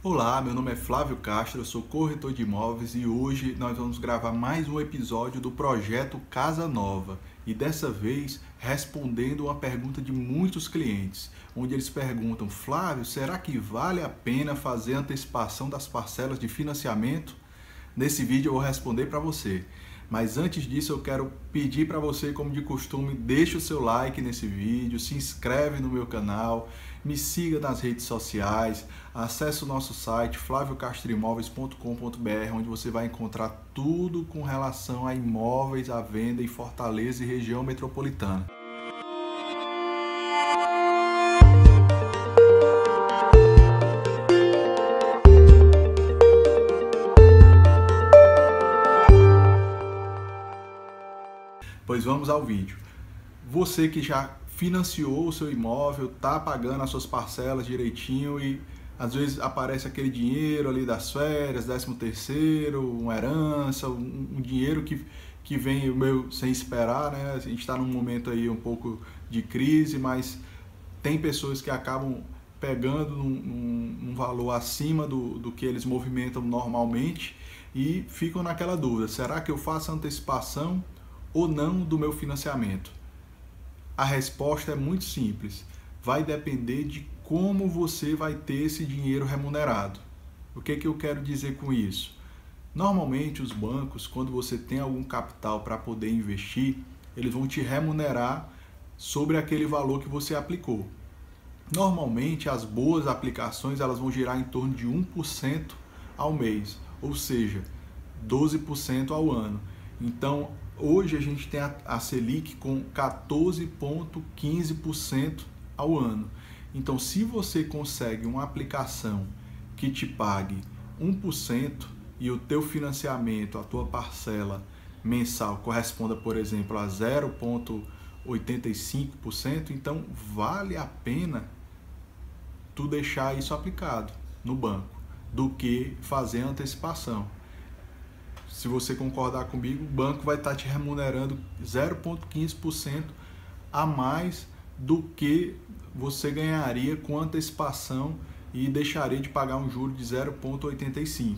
Olá, meu nome é Flávio Castro, sou corretor de imóveis e hoje nós vamos gravar mais um episódio do projeto Casa Nova e dessa vez respondendo uma pergunta de muitos clientes, onde eles perguntam: Flávio, será que vale a pena fazer antecipação das parcelas de financiamento? Nesse vídeo eu vou responder para você. Mas antes disso, eu quero pedir para você, como de costume, deixe o seu like nesse vídeo, se inscreve no meu canal, me siga nas redes sociais, acesse o nosso site flaviocastroimóveis.com.br, onde você vai encontrar tudo com relação a imóveis à venda em Fortaleza e região metropolitana. Pois vamos ao vídeo. Você que já financiou o seu imóvel, tá pagando as suas parcelas direitinho e às vezes aparece aquele dinheiro ali das férias, décimo terceiro, uma herança, um, um dinheiro que, que vem meu sem esperar, né? A gente está num momento aí um pouco de crise, mas tem pessoas que acabam pegando num valor acima do, do que eles movimentam normalmente e ficam naquela dúvida: será que eu faço antecipação? Ou não do meu financiamento? A resposta é muito simples. Vai depender de como você vai ter esse dinheiro remunerado. O que, que eu quero dizer com isso? Normalmente, os bancos, quando você tem algum capital para poder investir, eles vão te remunerar sobre aquele valor que você aplicou. Normalmente, as boas aplicações elas vão girar em torno de 1% ao mês, ou seja, 12% ao ano. Então, Hoje a gente tem a, Selic com 14,15% ao ano. Então, se você consegue uma aplicação que te pague 1% e o teu financiamento, a tua parcela mensal corresponda, por exemplo, a 0,85%, então vale a pena tu deixar isso aplicado no banco do que fazer antecipação se você concordar comigo, o banco vai estar te remunerando 0,15% a mais do que você ganharia com antecipação e deixaria de pagar um juro de 0,85.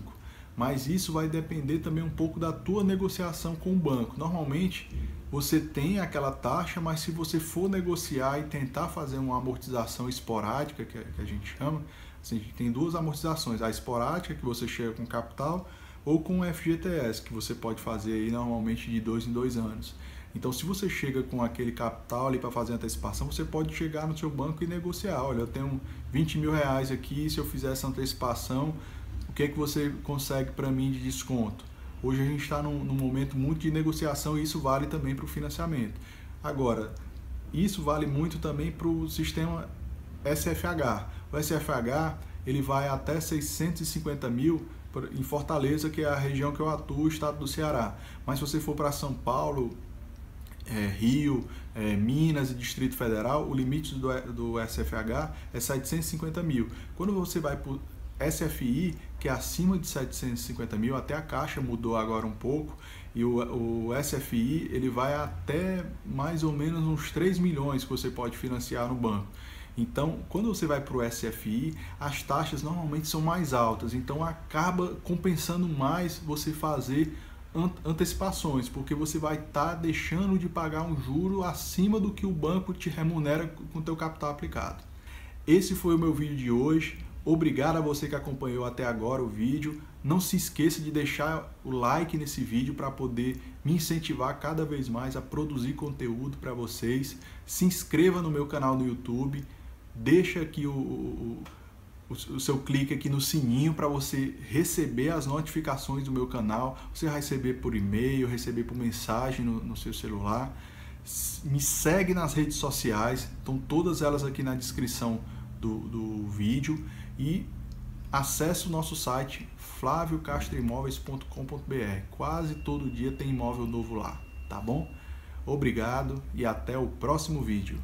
Mas isso vai depender também um pouco da tua negociação com o banco. Normalmente você tem aquela taxa, mas se você for negociar e tentar fazer uma amortização esporádica, que a gente chama, assim, a gente tem duas amortizações, a esporádica que você chega com capital ou com o FGTS, que você pode fazer aí normalmente de dois em dois anos. Então, se você chega com aquele capital ali para fazer antecipação, você pode chegar no seu banco e negociar. Olha, eu tenho 20 mil reais aqui, se eu fizer essa antecipação, o que é que você consegue para mim de desconto? Hoje a gente está num, num, momento muito de negociação e isso vale também para o financiamento. Agora, isso vale muito também para o sistema SFH. O SFH ele vai até 650 mil em Fortaleza, que é a região que eu atuo, o estado do Ceará. Mas se você for para São Paulo, é, Rio, é, Minas e Distrito Federal, o limite do, do SFH é 750 mil. Quando você vai para SFI, que é acima de 750 mil, até a Caixa mudou agora um pouco, e o, o SFI ele vai até mais ou menos uns 3 milhões que você pode financiar no banco. Então, quando você vai para o SFI, as taxas normalmente são mais altas, então acaba compensando mais você fazer antecipações, porque você vai estar tá deixando de pagar um juro acima do que o banco te remunera com o teu capital aplicado. Esse foi o meu vídeo de hoje. Obrigado a você que acompanhou até agora o vídeo. Não se esqueça de deixar o like nesse vídeo para poder me incentivar cada vez mais a produzir conteúdo para vocês. Se inscreva no meu canal no YouTube deixa aqui o, o, o seu clique aqui no sininho para você receber as notificações do meu canal. Você vai receber por e-mail, receber por mensagem no, no seu celular. Me segue nas redes sociais, estão todas elas aqui na descrição do, do vídeo e acesse o nosso site flaviocastroimóveis.com.br. Quase todo dia tem imóvel novo lá, tá bom? Obrigado e até o próximo vídeo.